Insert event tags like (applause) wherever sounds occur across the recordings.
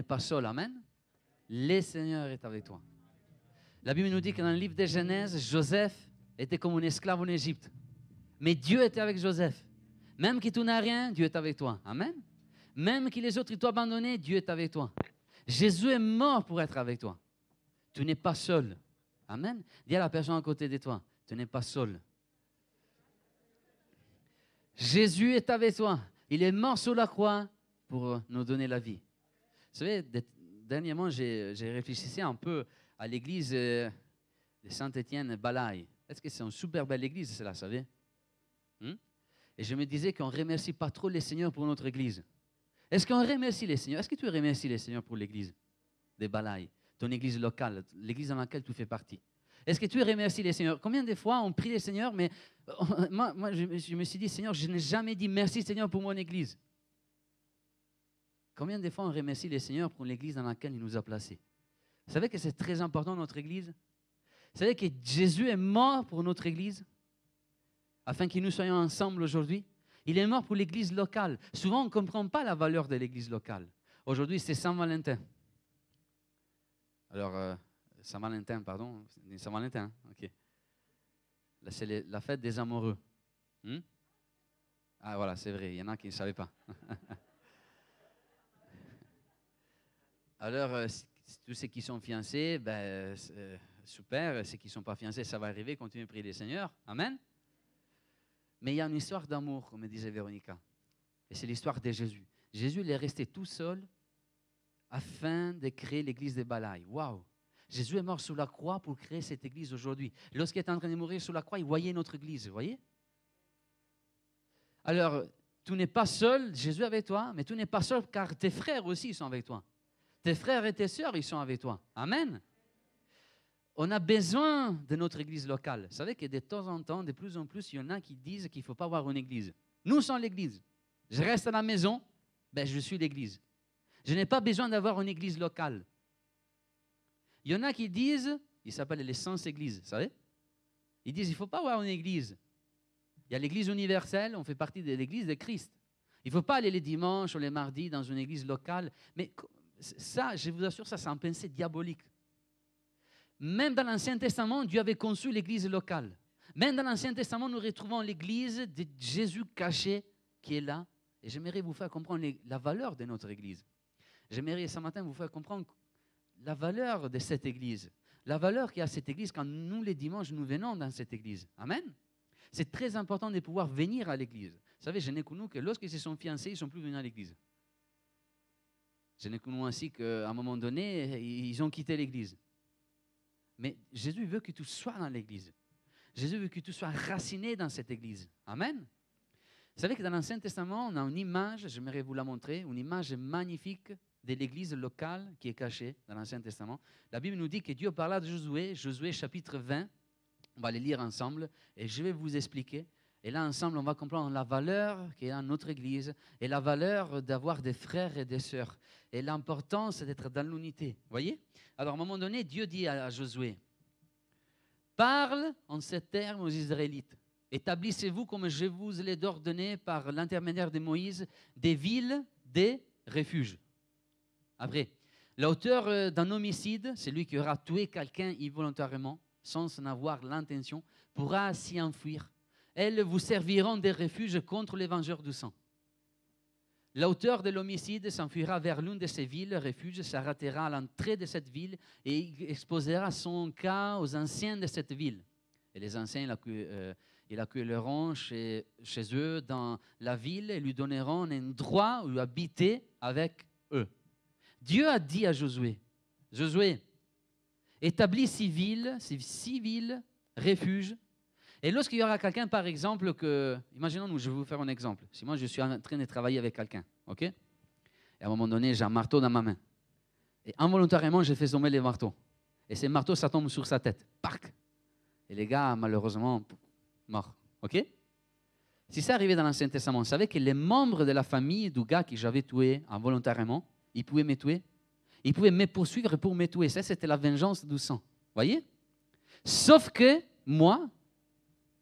n'est pas seul. Amen. Le Seigneur est avec toi. La Bible nous dit que dans le livre de Genèse, Joseph était comme un esclave en Égypte. Mais Dieu était avec Joseph. Même que tu n'as rien, Dieu est avec toi. Amen. Même que les autres t'ont abandonné, Dieu est avec toi. Jésus est mort pour être avec toi. Tu n'es pas seul. Amen. Dis à la personne à côté de toi, tu n'es pas seul. Jésus est avec toi. Il est mort sur la croix pour nous donner la vie. Vous savez, dernièrement, j'ai réfléchi un peu à l'église euh, de Saint-Étienne Balaï. Est-ce que c'est une super belle église, cela, vous savez? Hmm? Et je me disais qu'on ne remercie pas trop les seigneurs pour notre église. Est-ce qu'on remercie les seigneurs? Est-ce que tu remercies les seigneurs pour l'église de Balaï, ton église locale, l'église dans laquelle tu fais partie? Est-ce que tu remercies les seigneurs? Combien de fois on prie les seigneurs, mais (laughs) moi, moi je, me suis dit, Seigneur, je n'ai jamais dit merci Seigneur pour mon église. Combien de fois on remercie les seigneurs pour l'église dans laquelle il nous a placés? Vous savez que c'est très important notre église? Vous savez que Jésus est mort pour notre église? Afin que nous soyons ensemble aujourd'hui? Il est mort pour l'église locale. Souvent, on ne comprend pas la valeur de l'église locale. Aujourd'hui, c'est Saint-Valentin. Alors, euh, Saint-Valentin, pardon. Saint-Valentin, ok. c'est la fête des amoureux. Hmm? Ah voilà, c'est vrai, il y en a qui ne savaient pas. (laughs) Alors, euh, tous ceux qui sont fiancés, ben, euh, super. Ceux qui ne sont pas fiancés, ça va arriver. Continuez de prier les Seigneurs. Amen. Mais il y a une histoire d'amour, comme disait Véronica. Et c'est l'histoire de Jésus. Jésus, il est resté tout seul afin de créer l'église de Balaï. Waouh! Jésus est mort sur la croix pour créer cette église aujourd'hui. Lorsqu'il est en train de mourir sur la croix, il voyait notre église, vous voyez? Alors, tu n'es pas seul, Jésus est avec toi, mais tu n'es pas seul car tes frères aussi sont avec toi. Tes frères et tes sœurs, ils sont avec toi. Amen. On a besoin de notre église locale. Vous savez que de temps en temps, de plus en plus, il y en a qui disent qu'il ne faut pas avoir une église. Nous sommes l'église. Je reste à la maison, ben, je suis l'église. Je n'ai pas besoin d'avoir une église locale. Il y en a qui disent, ils s'appellent les sans églises, vous savez Ils disent, il ne faut pas avoir une église. Il y a l'église universelle, on fait partie de l'église de Christ. Il ne faut pas aller les dimanches ou les mardis dans une église locale. Mais ça, je vous assure, ça, c'est un pensée diabolique. Même dans l'Ancien Testament, Dieu avait conçu l'église locale. Même dans l'Ancien Testament, nous retrouvons l'église de Jésus caché qui est là. Et j'aimerais vous faire comprendre la valeur de notre église. J'aimerais ce matin vous faire comprendre la valeur de cette église, la valeur qu'il y a cette église quand nous, les dimanches, nous venons dans cette église. Amen. C'est très important de pouvoir venir à l'église. Vous savez, je n'ai connu que lorsqu'ils se sont fiancés, ils ne sont plus venus à l'église. Je n'ai connu ainsi qu'à un moment donné, ils ont quitté l'église. Mais Jésus veut que tu sois dans l'église. Jésus veut que tu sois raciné dans cette église. Amen. Vous savez que dans l'Ancien Testament, on a une image, j'aimerais vous la montrer, une image magnifique de l'église locale qui est cachée dans l'Ancien Testament. La Bible nous dit que Dieu parla de Josué, Josué chapitre 20. On va les lire ensemble et je vais vous expliquer. Et là, ensemble, on va comprendre la valeur qu'il notre Église et la valeur d'avoir des frères et des sœurs et l'importance d'être dans l'unité. Voyez? Alors, à un moment donné, Dieu dit à Josué, parle en ces termes aux Israélites. Établissez-vous, comme je vous l'ai ordonné par l'intermédiaire de Moïse, des villes, des refuges. Après, l'auteur euh, d'un homicide, celui qui aura tué quelqu'un involontairement, sans en avoir l'intention, pourra s'y enfuir. Elles vous serviront de refuge contre les vengeurs du sang. L'auteur de l'homicide s'enfuira vers l'une de ces villes, refuge, s'arrêtera à l'entrée de cette ville et exposera son cas aux anciens de cette ville. Et les anciens l'accueilleront euh, chez, eux dans la ville et lui donneront un droit où habiter avec eux. Dieu a dit à Josué, Josué, établis six villes, six villes, refuges. Et lorsqu'il y aura quelqu'un, par exemple, que, imaginons-nous, je vais vous faire un exemple. Si moi je suis en train de travailler avec quelqu'un, ok? Et à un moment donné, j'ai un marteau dans ma main. Et involontairement, j'ai fait tomber les marteaux. Et ces marteaux, ça tombe sur sa tête. Parc Et les gars, malheureusement, morts. Ok? Si ça arrivait dans l'Ancien Testament, vous savez que les membres de la famille du gars que j'avais tué involontairement, il pouvait me tuer. Il pouvait me poursuivre pour me tuer. Ça, c'était la vengeance du sang. Voyez? Sauf que moi,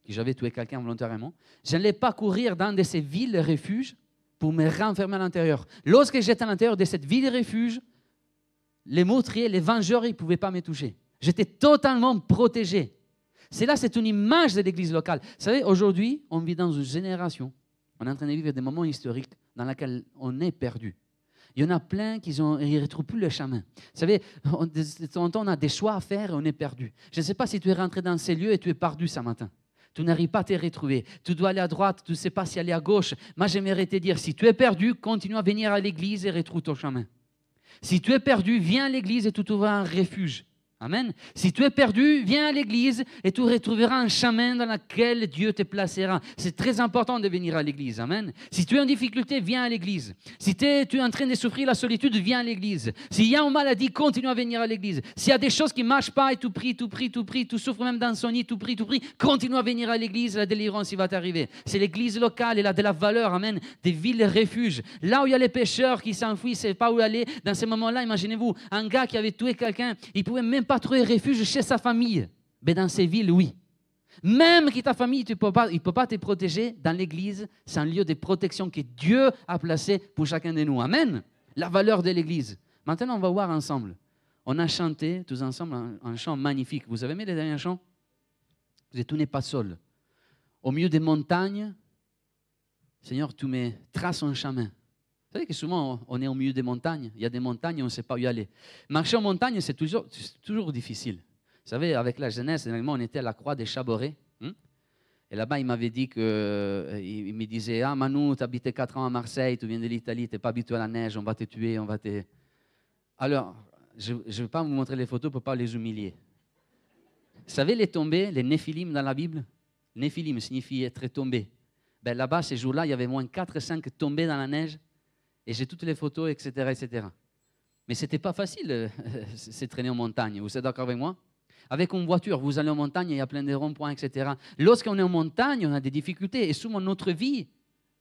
qui j'avais tué quelqu'un volontairement, je n'allais pas courir dans de ces villes refuges pour me renfermer à l'intérieur. Lorsque j'étais à l'intérieur de cette ville refuge, les meurtriers, les vengeurs, ils ne pouvaient pas me toucher. J'étais totalement protégé. C'est là, c'est une image de l'église locale. Vous savez, aujourd'hui, on vit dans une génération, on est en train de vivre des moments historiques dans lesquels on est perdu. Il y en a plein qui ne retrouvent plus le chemin. Vous savez, de temps en temps, on a des choix à faire et on est perdu. Je ne sais pas si tu es rentré dans ces lieux et tu es perdu ce matin. Tu n'arrives pas à te retrouver. Tu dois aller à droite, tu ne sais pas si aller à gauche. Moi, j'aimerais te dire, si tu es perdu, continue à venir à l'église et retrouve ton chemin. Si tu es perdu, viens à l'église et tu trouveras un refuge. Amen. Si tu es perdu, viens à l'église et tu retrouveras un chemin dans lequel Dieu te placera. C'est très important de venir à l'église. Amen. Si tu es en difficulté, viens à l'église. Si tu es, en train de souffrir la solitude, viens à l'église. S'il y a une maladie, continue à venir à l'église. S'il y a des choses qui ne marchent pas et tu pries, tu pries, tu pries, tu souffres même d'insomnie, tu pries, tu pries, continue à venir à l'église, la délivrance va t'arriver. C'est l'église locale, elle a de la valeur. Amen. Des villes refuges. Là où il y a les pêcheurs qui s'enfuient, ne pas où aller. Dans ces moments-là, imaginez-vous, un gars qui avait tué quelqu'un, il pouvait même pas trouver refuge chez sa famille. Mais dans ces villes, oui. Même que ta famille, il ne peut pas te protéger dans l'église. C'est un lieu de protection que Dieu a placé pour chacun de nous. Amen. La valeur de l'église. Maintenant, on va voir ensemble. On a chanté tous ensemble un, chant magnifique. Vous avez aimé les derniers chants? Vous tout n'est pas seul. Au milieu des montagnes, Seigneur, tu me traces un chemin. Vous savez que souvent, on est au milieu des montagnes. Il y a des montagnes on ne sait pas où aller. Marcher en montagne, c'est toujours, difficile. Vous savez, avec la jeunesse, on était à la croix des Chaborets. Hein. et là-bas, il m'avait dit que, euh, me disait, ah Manu, tu habitais 4 ans à Marseille, tu viens de l'Italie, tu n'es pas habitué à la neige, on va te tuer, on va te... Alors, je ne vais pas vous montrer les photos pour ne pas les humilier. Vous savez les tombées, les néphilim dans la Bible? Néphilim signifie être tombé. Ben, là-bas, ces jours-là, il y avait moins 4-5 tombés dans la neige et j'ai toutes les photos, etc. etc. Mais ce n'était pas facile, euh, (laughs) c'est traîner en montagne. Vous êtes d'accord avec moi? Avec une voiture, vous allez en montagne, il y a plein de ronds-points, etc. Lorsqu'on est en montagne, on a des difficultés. Et souvent, notre vie,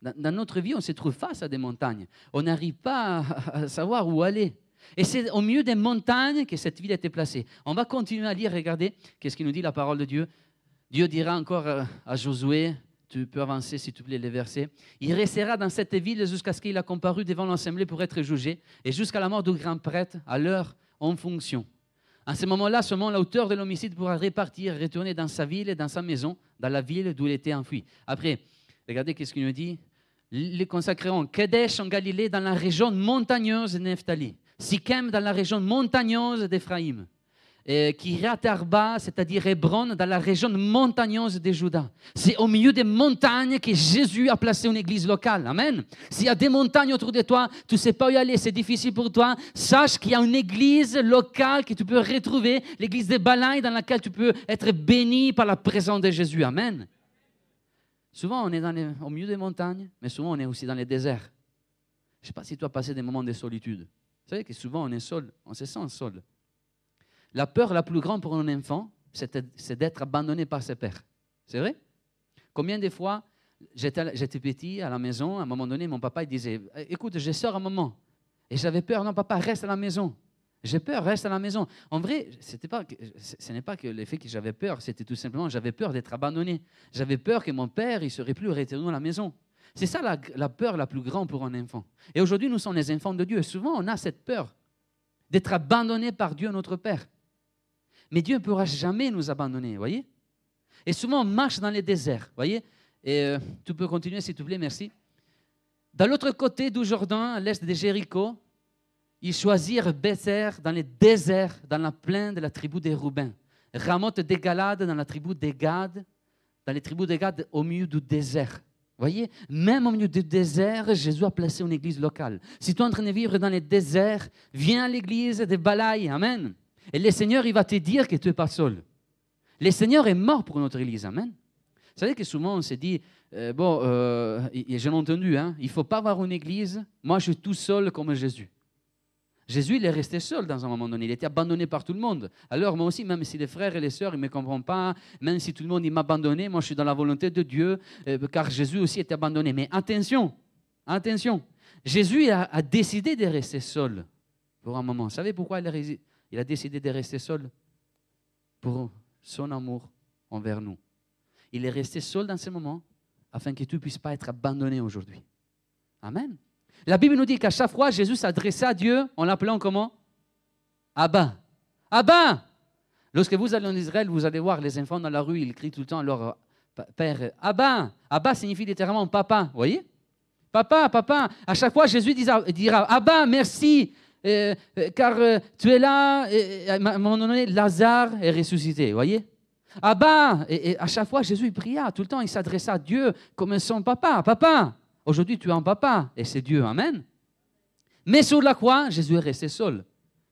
dans notre vie, on se trouve face à des montagnes. On n'arrive pas à savoir où aller. Et c'est au milieu des montagnes que cette ville a été placée. On va continuer à lire, regardez, qu'est-ce qu'il nous dit la parole de Dieu? Dieu dira encore euh, à Josué, tu peux avancer, s'il te plaît, les versets. Il restera dans cette ville jusqu'à ce qu'il a comparu devant l'Assemblée pour être jugé, et jusqu'à la mort du grand prêtre, à l'heure en fonction. À ce moment-là, seulement l'auteur de l'homicide pourra repartir, retourner dans sa ville et dans sa maison, dans la ville d'où il était enfui. Après, regardez ce qu'il nous dit. Les consacreront Kedesh en Galilée, dans la région montagneuse de Nephtali, Sichem dans la région montagneuse d'Éphraïm, Kiryat Arba, c'est-à-dire Hébron, dans la région montagneuse de Juda. C'est au milieu des montagnes que Jésus a placé une église locale. Amen. S'il y a des montagnes autour de toi, tu ne sais pas où y aller, c'est difficile pour toi, sache qu'il y a une église locale que tu peux retrouver, l'église de Balaï, dans laquelle tu peux être béni par la présence de Jésus. Amen. Souvent, on est dans au milieu des montagnes, mais souvent, on est aussi dans les déserts. Je ne sais pas si tu as passé des moments de solitude. Vous savez que souvent, on est seul, on se sent seul. La peur la plus grande pour un enfant, c'est d'être abandonné par ses pères. C'est vrai? Combien de fois j'étais petit à la maison, à un moment donné, mon papa disait Écoute, je sors un moment. Et j'avais peur, non, papa, reste à la maison. J'ai peur, reste à la maison. En vrai, ce n'est pas que l'effet que j'avais peur, c'était tout simplement j'avais peur d'être abandonné. J'avais peur que mon père il serait plus retourné à la maison. C'est ça la, peur la plus grande pour un enfant. Et aujourd'hui, nous sommes les enfants de Dieu. Souvent, on a cette peur d'être abandonné par Dieu, notre Père. Mais Dieu ne pourra jamais nous abandonner, voyez? Et souvent, on marche dans les déserts, voyez? Et euh, tu peux continuer, s'il te plaît, merci. Dans l'autre côté du Jourdain, à l'est de Jéricho, ils choisirent Bézer dans les déserts, dans la plaine de la tribu des Roubains. Ramoth des Galades dans la tribu des Gades, dans les tribus des Gades au milieu du désert. Voyez, même au milieu du désert, Jésus a placé une église locale. Si tu es en train de vivre dans les déserts, viens à l'église de Balaï. Amen. Et le Seigneur, il va te dire que tu n'es pas seul. Le Seigneur est mort pour notre Église. Amen. Vous savez que souvent on se dit, euh, bon, euh, j'ai entendu, hein, il ne faut pas avoir une Église, moi je suis tout seul comme Jésus. Jésus, il est resté seul dans un moment donné. Il était abandonné par tout le monde. Alors, moi aussi, même si les frères et les sœurs, ne me comprennent pas, même si tout le monde m'a abandonné, moi, je suis dans la volonté de Dieu, euh, car Jésus aussi était abandonné. Mais attention, attention. Jésus a, décidé de rester seul pour un moment. Vous savez pourquoi il a, il a décidé de rester seul pour son amour envers nous. Il est resté seul dans ce moment afin que tu ne puisses pas être abandonné aujourd'hui. Amen. La Bible nous dit qu'à chaque fois, Jésus s'adressait à Dieu en l'appelant comment? Abba. Abba. Lorsque vous allez en Israël, vous allez voir les enfants dans la rue, ils crient tout le temps leur père. Abba. Abba signifie littéralement papa. Vous voyez? Papa, papa. À chaque fois, Jésus dira, Abba, merci, euh, euh, car euh, tu es là. à un moment donné, Lazare est ressuscité. Voyez? Abba. Et, et, à chaque fois, Jésus pria. Tout le temps, il s'adressa à Dieu comme son papa. Papa. Aujourd'hui, tu es un papa. Et c'est Dieu. Amen. Mais sur la croix, Jésus est resté seul.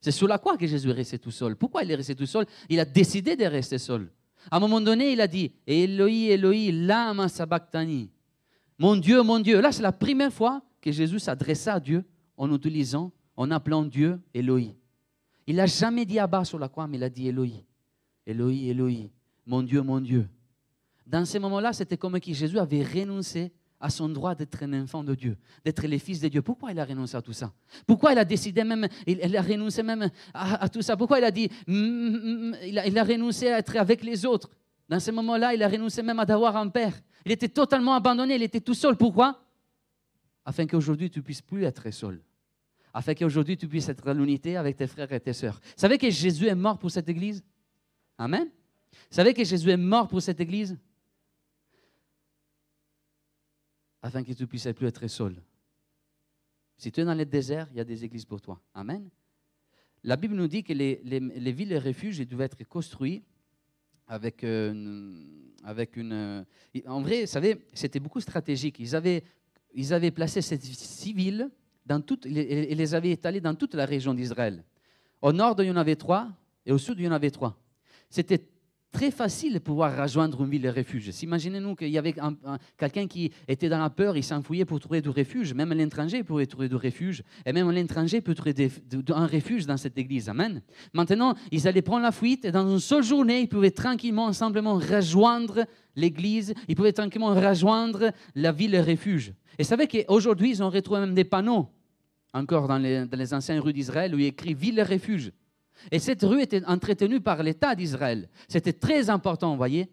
C'est sur la croix que Jésus est resté tout seul. Pourquoi il est resté tout seul? Il a décidé de rester seul. À un moment donné, il a dit Eloi, Eloi, lama sabachthani. Mon Dieu, mon Dieu. Là, c'est la première fois que Jésus s'adressa à Dieu en utilisant, en appelant Dieu Eloi. Il n'a jamais dit Abba sur la croix, mais il a dit Eloi. Eloi, Eloi. Mon Dieu, mon Dieu. Dans ces moments-là, c'était comme si Jésus avait renoncé à son droit d'être un enfant de Dieu, d'être le fils de Dieu. Pourquoi il a renoncé à tout ça? Pourquoi il a décidé même, il, a renoncé même à, tout ça? Pourquoi il a dit, mm, mm, mm, il, a, renoncé à être avec les autres? Dans ce moment-là, il a renoncé même à avoir un père. Il était totalement abandonné, il était tout seul. Pourquoi? Afin qu'aujourd'hui tu puisses plus être seul. Afin qu'aujourd'hui tu puisses être à l'unité avec tes frères et tes sœurs. Vous savez que Jésus est mort pour cette église? Amen. Vous savez que Jésus est mort pour cette église? Afin que tu puisses plus être seul. Si tu es dans le désert, il y a des églises pour toi. Amen. La Bible nous dit que les, villes et refuges devaient être construits avec, euh, avec une... Euh, en vrai, vous savez, c'était beaucoup stratégique. Ils avaient, ils avaient placé ces six villes dans toutes, et les avaient étalées dans toute la région d'Israël. Au nord, il y en avait trois, et au sud, il y en avait trois. C'était très facile de pouvoir rejoindre une ville de refuge. Imaginez-nous qu'il y avait quelqu'un qui était dans la peur, il s'enfouillait pour trouver du refuge. Même l'étranger pouvait trouver du refuge. Et même l'étranger peut trouver un refuge dans cette église. Amen. Maintenant, ils allaient prendre la fuite et dans une seule journée, ils pouvaient tranquillement, simplement rejoindre l'église. Ils pouvaient tranquillement rejoindre la ville de refuge. Et vous savez qu'aujourd'hui, ils ont retrouvé même des panneaux, encore dans les, dans les anciennes rues d'Israël, où il écrit ville de refuge. Et cette rue était entretenue par l'État d'Israël. C'était très important, vous voyez.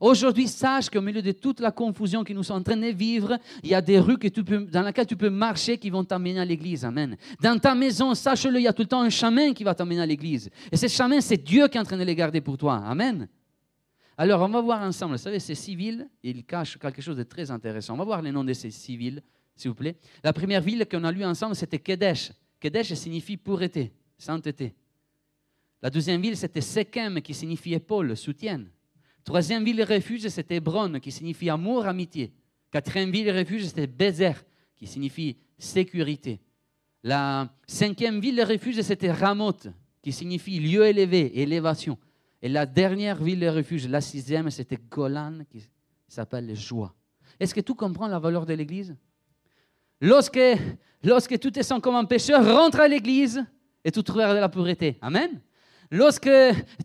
Aujourd'hui, sache qu'au milieu de toute la confusion que nous sommes en train de vivre, il y a des rues que tu peux, dans lesquelles tu peux marcher qui vont t'amener à l'église. Amen. Dans ta maison, sache-le, il y a tout le temps un chemin qui va t'amener à l'église. Et ce chemin, c'est Dieu qui est en train de les garder pour toi. Amen. Alors, on va voir ensemble. Vous savez, ces civils, ils cachent quelque chose de très intéressant. On va voir les noms de ces civils, s'il vous plaît. La première ville qu'on a lue ensemble, c'était Kedesh. Kedesh signifie pureté, sainteté. La deuxième ville, c'était Sechem, qui signifie épaule, soutien. Troisième ville refuge, c'était Hébron, qui signifie amour, amitié. Quatrième ville refuge, c'était Bézer, qui signifie sécurité. La cinquième ville refuge, c'était Ramoth, qui signifie lieu élevé, élévation. Et la dernière ville refuge, la sixième, c'était Golan, qui s'appelle joie. Est-ce que tu comprends la valeur de l'Église? Lorsque, lorsque tu te sens comme un pécheur, rentre à l'Église et tu trouveras de la pureté. Amen? Lorsque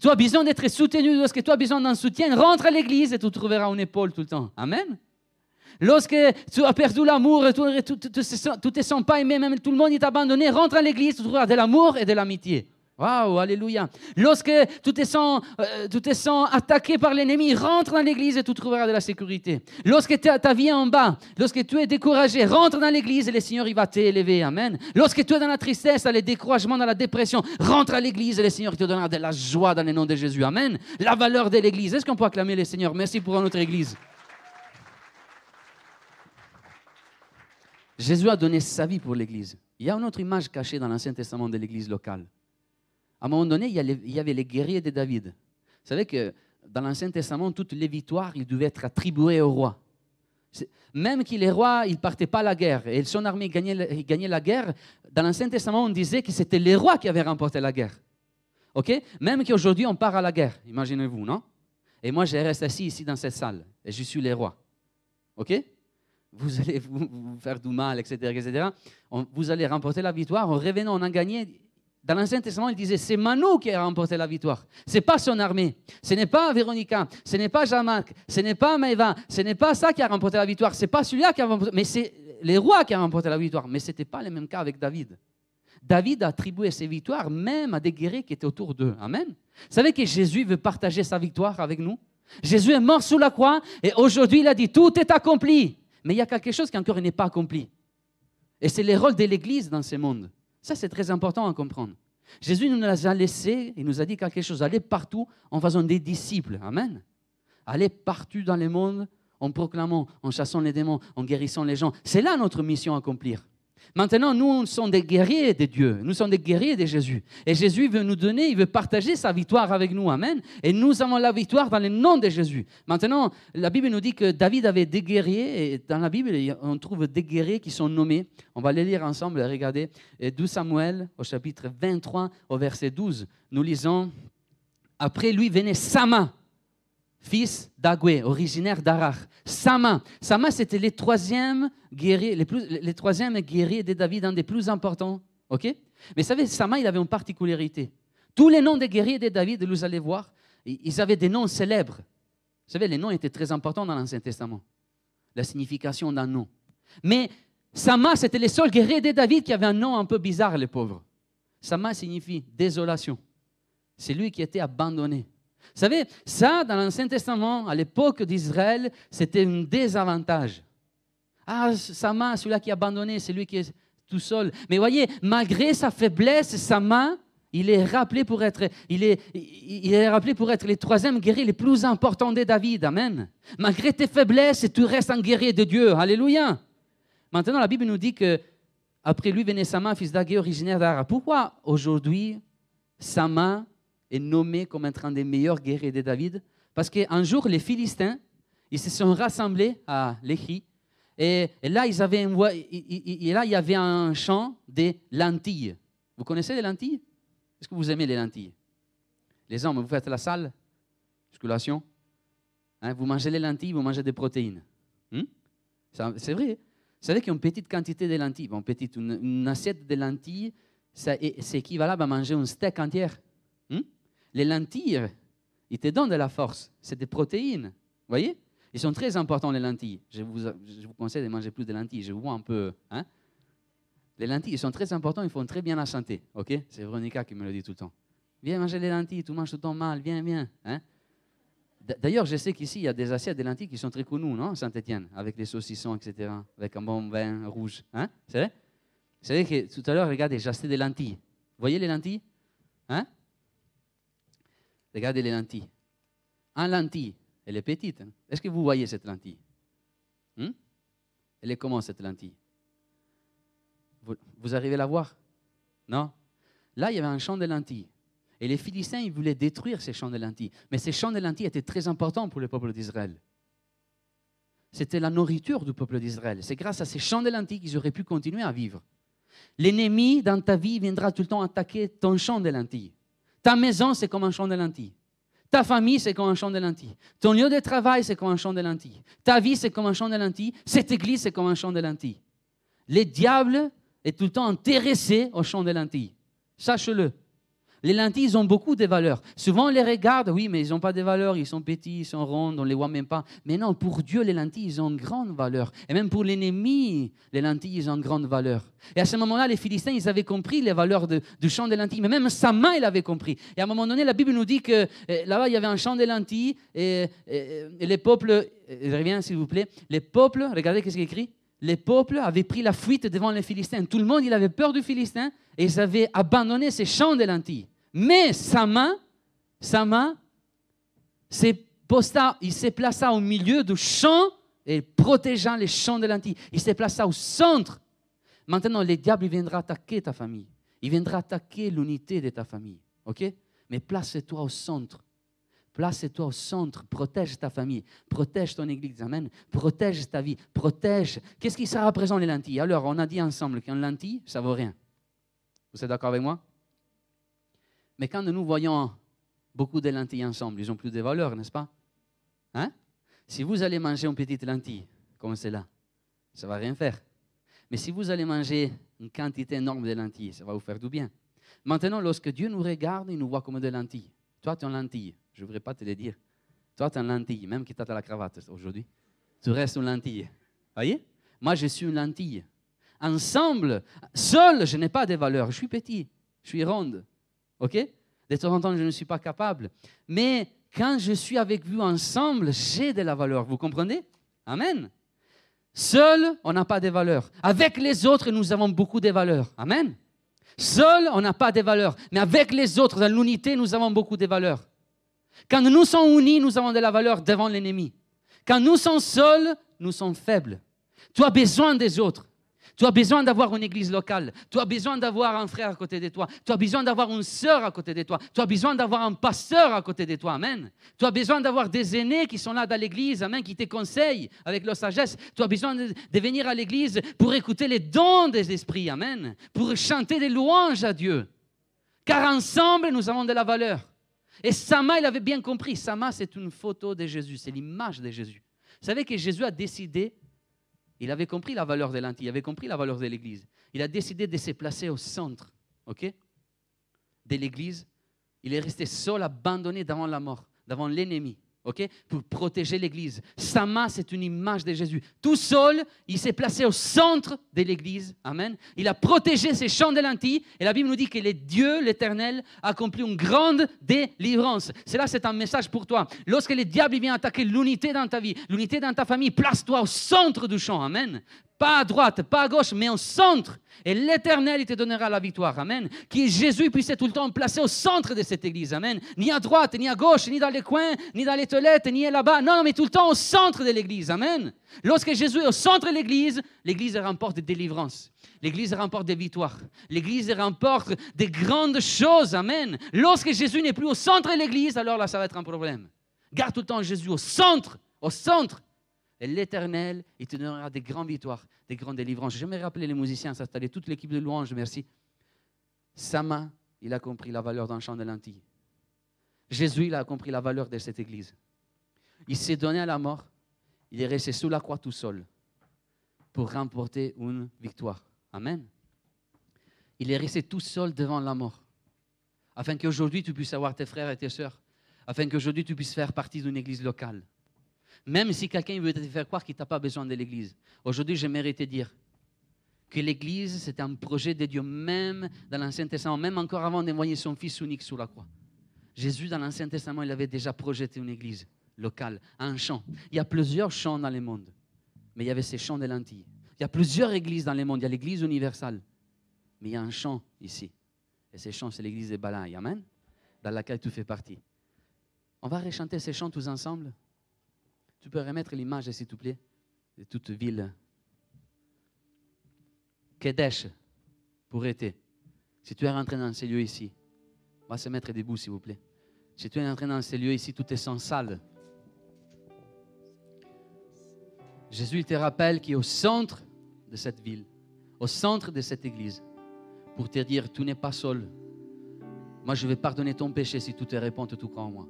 tu as besoin d'être soutenu, lorsque tu as besoin d'un soutien, rentre à l'église et tu trouveras une épaule tout le temps. Amen. Lorsque tu as perdu l'amour, tu ne te, sens pas aimé, même tout le monde est abandonné, rentre à l'église, tu trouveras de l'amour et de l'amitié. Waouh, alléluia. Lorsque tu te, sens, euh, tu te sens attaqué par l'ennemi, rentre dans l'église et tu trouveras de la sécurité. Lorsque ta vie est en bas, lorsque tu es découragé, rentre dans l'église et le Seigneur il va t'élever. Amen. Lorsque tu es dans la tristesse, dans le découragement, dans la dépression, rentre à l'église et le Seigneur te donnera de la joie dans le nom de Jésus. Amen. La valeur de l'église. Est-ce qu'on peut acclamer le Seigneur? Merci pour notre église. Jésus a donné sa vie pour l'église. Il y a une autre image cachée dans l'Ancien Testament de l'église locale. À un moment donné, il y avait les guerriers de David. Vous savez que dans l'Ancien Testament, toutes les victoires, ils devaient être attribuées au roi. Même que les rois, ils ne partaient pas à la guerre et son armée gagnait, la guerre, dans l'Ancien Testament, on disait que c'était les rois qui avaient remporté la guerre. OK? Même qu'aujourd'hui, on part à la guerre, imaginez-vous, non? Et moi, je reste assis ici dans cette salle et je suis les rois. OK? Vous allez vous, faire du mal, etc. etc. vous allez remporter la victoire. En revenant, on a gagné dans l'Ancien Testament, il disait c'est Manu qui a remporté la victoire. Ce n'est pas son armée. Ce n'est pas Véronica. Ce n'est pas Jean-Marc. Ce n'est pas Maëva. Ce n'est pas ça qui a remporté la victoire. Ce n'est pas celui-là qui a remporté. Mais c'est les rois qui ont remporté la victoire. Mais ce n'était pas le même cas avec David. David a attribué ses victoires même à des guerriers qui étaient autour d'eux. Amen. Vous savez que Jésus veut partager sa victoire avec nous? Jésus est mort sous la croix et aujourd'hui il a dit tout est accompli. Mais il y a quelque chose qui encore n'est pas accompli. Et c'est le rôle de l'Église dans ce monde. Ça, c'est très important à comprendre. Jésus nous a laissés, il nous a dit quelque chose, allez partout en faisant des disciples. Amen. Allez partout dans le monde en proclamant, en chassant les démons, en guérissant les gens. C'est là notre mission à accomplir. Maintenant, nous sommes des guerriers de Dieu. Nous sommes des guerriers de Jésus. Et Jésus veut nous donner, il veut partager sa victoire avec nous. Amen. Et nous avons la victoire dans le nom de Jésus. Maintenant, la Bible nous dit que David avait des guerriers. Et dans la Bible, on trouve des guerriers qui sont nommés. On va les lire ensemble. Regardez. 12 Samuel, au chapitre 23, au verset 12. Nous lisons Après lui venait Sama fils d'Agoué, originaire d'Arach. Sama. Sama, c'était les troisièmes guerriers, les, plus, les de David, un des plus importants. OK? Mais vous savez, Sama, il avait une particularité. Tous les noms des guerriers de David, vous allez voir, ils avaient des noms célèbres. Vous savez, les noms étaient très importants dans l'Ancien Testament. La signification d'un nom. Mais Sama, c'était les seuls guerriers de David qui avaient un nom un peu bizarre, les pauvres. Sama signifie désolation. C'est lui qui était abandonné. Vous savez, ça, dans l'Ancien Testament, à l'époque d'Israël, c'était un désavantage. Ah, Sama, celui-là qui a abandonné, c'est lui qui est tout seul. Mais voyez, malgré sa faiblesse, Sama, il est rappelé pour être, il est, il est rappelé pour être le troisième guerrier le plus important de David. Amen. Malgré tes faiblesses, tu restes un guerrier de Dieu. Alléluia. Maintenant, la Bible nous dit que après lui venait Sama, fils d'Agé, originaire d'Ara. Pourquoi aujourd'hui Sama est nommé comme un des meilleurs guerriers de David Parce qu'un jour, les Philistins, ils se sont rassemblés à l'Écrit. Et, là, ils avaient et là, il y avait un champ des lentilles. Vous connaissez les lentilles? Est-ce que vous aimez les lentilles? Les hommes, vous faites la salle, musculation? Hein, vous mangez les lentilles, vous mangez des protéines. Hmm? C'est vrai. Vous savez qu'une petite quantité de lentilles, bon, petite, une, assiette de lentilles, c'est équivalent à manger un steak entier. Les lentilles, ils te donnent de la force. C'est des protéines. Vous voyez? Ils sont très importants, les lentilles. Je vous, je vous, conseille de manger plus de lentilles. Je vous vois un peu. Hein? Les lentilles, ils sont très importants. Ils font très bien la santé. OK? C'est Veronica qui me le dit tout le temps. Viens manger les lentilles. Tu manges tout ton mal. Viens, viens. Hein? D'ailleurs, je sais qu'ici, il y a des assiettes de lentilles qui sont très connues, non Saint-Étienne, avec les saucissons, etc., avec un bon vin rouge. Hein? C'est vrai? Vous savez que tout à l'heure, regardez, j'ai acheté des lentilles. Vous voyez les lentilles? Hein? Regardez les lentilles. Un lentille, elle est petite. Hein. Est-ce que vous voyez cette lentille? Hmm? Elle est comment cette lentille? Vous, arrivez à la voir? Non? Là, il y avait un champ de lentilles. Et les Philistins, ils voulaient détruire ces champs de lentilles. Mais ces champs de lentilles étaient très importants pour le peuple d'Israël. C'était la nourriture du peuple d'Israël. C'est grâce à ces champs de lentilles qu'ils auraient pu continuer à vivre. L'ennemi dans ta vie viendra tout le temps attaquer ton champ de lentilles. Ta maison, c'est comme un champ de lentilles. Ta famille, c'est comme un champ de lentilles. Ton lieu de travail, c'est comme un champ de lentilles. Ta vie, c'est comme un champ de lentilles. Cette église, c'est comme un champ de lentilles. Les diables est tout le temps intéressé au champ de lentilles. Sache-le. Les lentilles, ils ont beaucoup de valeurs. Souvent, on les regarde, oui, mais ils n'ont pas de valeur, ils sont petits, ils sont ronds, on ne les voit même pas. Mais non, pour Dieu, les lentilles, ils ont une grande valeur. Et même pour l'ennemi, les lentilles, ils ont une grande valeur. Et à ce moment-là, les Philistins, ils avaient compris les valeurs du champ de lentilles. Mais même sa main, il avait compris. Et à un moment donné, la Bible nous dit que eh, là-bas, il y avait un champ de lentilles et, les peuples, je reviens s'il vous plaît, les peuples, regardez qu'est-ce qu'il écrit les peuples avaient pris la fuite devant les Philistins. Tout le monde, il avait peur du Philistin et ils avaient abandonné ces champs de lentilles. Mais sa main, sa main, il s'est placé au milieu du champ et protégeant les champs de lentilles. Il s'est placé au centre. Maintenant, le diable viendra attaquer ta famille. Il viendra attaquer l'unité de ta famille. OK? Mais place-toi au centre. Place-toi au centre. Protège ta famille. Protège ton église. Amen. Protège ta vie. Protège. Qu'est-ce qui sera présent les lentilles? Alors, on a dit ensemble qu'une lentille, ça vaut rien. Vous êtes d'accord avec moi? Mais quand nous voyons beaucoup de lentilles ensemble, ils ont plus de valeur, n'est-ce pas? Hein? Si vous allez manger une petite lentille, comme celle-là, ça ne va rien faire. Mais si vous allez manger une quantité énorme de lentilles, ça va vous faire du bien. Maintenant, lorsque Dieu nous regarde, il nous voit comme des lentilles. Toi, tu es une lentille. Je ne voudrais pas te le dire. Toi, tu es une lentille, même qui tu as la cravate aujourd'hui. Tu restes une lentille. Voyez? Moi, je suis une lentille. Ensemble, seul, je n'ai pas de valeur. Je suis petit, je suis ronde. OK? De temps en temps, je ne suis pas capable. Mais quand je suis avec vous ensemble, j'ai de la valeur. Vous comprenez? Amen. Seul, on n'a pas de valeur. Avec les autres, nous avons beaucoup de valeur. Amen. Seul, on n'a pas de valeurs. Mais avec les autres, dans l'unité, nous avons beaucoup de valeurs. Quand nous sommes unis, nous avons de la valeur devant l'ennemi. Quand nous sommes seuls, nous sommes faibles. Tu as besoin des autres. Tu as besoin d'avoir une église locale. Tu as besoin d'avoir un frère à côté de toi. Tu as besoin d'avoir une sœur à côté de toi. Tu as besoin d'avoir un pasteur à côté de toi. Amen. Tu as besoin d'avoir des aînés qui sont là dans l'église. Amen. Qui te conseillent avec leur sagesse. Tu as besoin de, venir à l'église pour écouter les dons des esprits. Amen. Pour chanter des louanges à Dieu. Car ensemble, nous avons de la valeur. Et Sama, il avait bien compris. Sama, c'est une photo de Jésus. C'est l'image de Jésus. Vous savez que Jésus a décidé il avait compris la valeur des lentilles, il avait compris la valeur de l'Église. Il a décidé de se placer au centre ok, de l'Église. Il est resté seul, abandonné devant la mort, devant l'ennemi pour protéger l'Église. Sama, c'est une image de Jésus. Tout seul, il s'est placé au centre de l'Église. Amen. Il a protégé ses champs de lentilles. Et la Bible nous dit que les Dieu, l'Éternel, a accompli une grande délivrance. Cela, c'est un message pour toi. Lorsque le diable vient attaquer l'unité dans ta vie, l'unité dans ta famille, place-toi au centre du champ. Amen. Pas à droite, pas à gauche, mais au centre. Et l'Éternel, te donnera la victoire. Amen. Que Jésus puisse être tout le temps placé au centre de cette église. Amen. Ni à droite, ni à gauche, ni dans les coins, ni dans les toilettes, ni là-bas. Non, mais tout le temps au centre de l'église. Amen. Lorsque Jésus est au centre de l'église, l'église remporte des délivrances. L'église remporte des victoires. L'église remporte des grandes choses. Amen. Lorsque Jésus n'est plus au centre de l'église, alors là, ça va être un problème. Garde tout le temps Jésus au centre, au centre. Et l'Éternel, il te donnera des grandes victoires, des grandes délivrances. J'aimerais rappeler les musiciens s'installer, toute l'équipe de louange, merci. Sama, il a compris la valeur d'un champ de lentilles. Jésus, il a compris la valeur de cette église. Il s'est donné à la mort. Il est resté sous la croix tout seul pour remporter une victoire. Amen. Il est resté tout seul devant la mort. Afin qu'aujourd'hui tu puisses avoir tes frères et tes sœurs. Afin qu'aujourd'hui tu puisses faire partie d'une église locale. Même si quelqu'un veut te faire croire qu'il n'a pas besoin de l'Église. Aujourd'hui, j'aimerais te dire que l'Église, c'est un projet de Dieu, même dans l'Ancien Testament, même encore avant d'envoyer son Fils unique sur la croix. Jésus, dans l'Ancien Testament, il avait déjà projeté une Église locale, un champ. Il y a plusieurs champs dans le monde, mais il y avait ces champs de lentilles. Il y a plusieurs églises dans le monde. Il y a l'Église universelle, mais il y a un champ ici. Et ce champ, c'est l'Église de Balaï, Amen, dans laquelle tu fais partie. On va rechanter ces chants tous ensemble tu peux remettre l'image, s'il te plaît, de toute ville. Kedesh, pour été. Si tu es rentré dans ces lieux ici, va se mettre debout, s'il vous plaît. Si tu es entré dans ces lieux ici, tout est sans salle. Jésus te rappelle qu'il est au centre de cette ville, au centre de cette église, pour te dire, tu n'es pas seul. Moi, je vais pardonner ton péché si tu te réponds, tout en moi.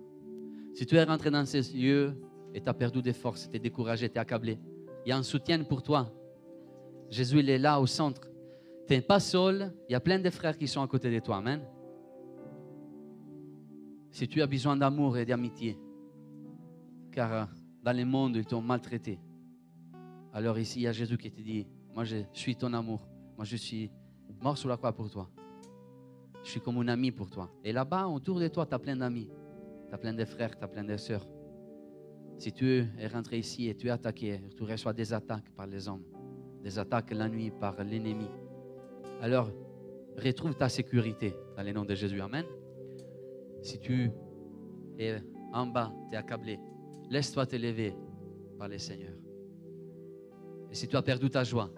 Si tu es rentré dans ces lieux et tu as perdu des forces, tu es découragé, tu es accablé. Il y a un soutien pour toi. Jésus, il est là au centre. Tu n'es pas seul, il y a plein de frères qui sont à côté de toi. Amen. Si tu as besoin d'amour et d'amitié, car euh, dans le monde, ils t'ont maltraité, alors ici, il y a Jésus qui te dit, moi je suis ton amour, moi je suis mort sur la croix pour toi. Je suis comme un ami pour toi. Et là-bas, autour de toi, tu as plein d'amis. Tu as plein de frères, tu as plein de sœurs. Si tu es rentré ici et tu es attaqué, tu reçois des attaques par les hommes, des attaques la nuit par l'ennemi, alors retrouve ta sécurité dans le nom de Jésus. Amen. Si tu es en bas, tu es accablé, laisse-toi te lever par le Seigneur. Et si tu as perdu ta joie,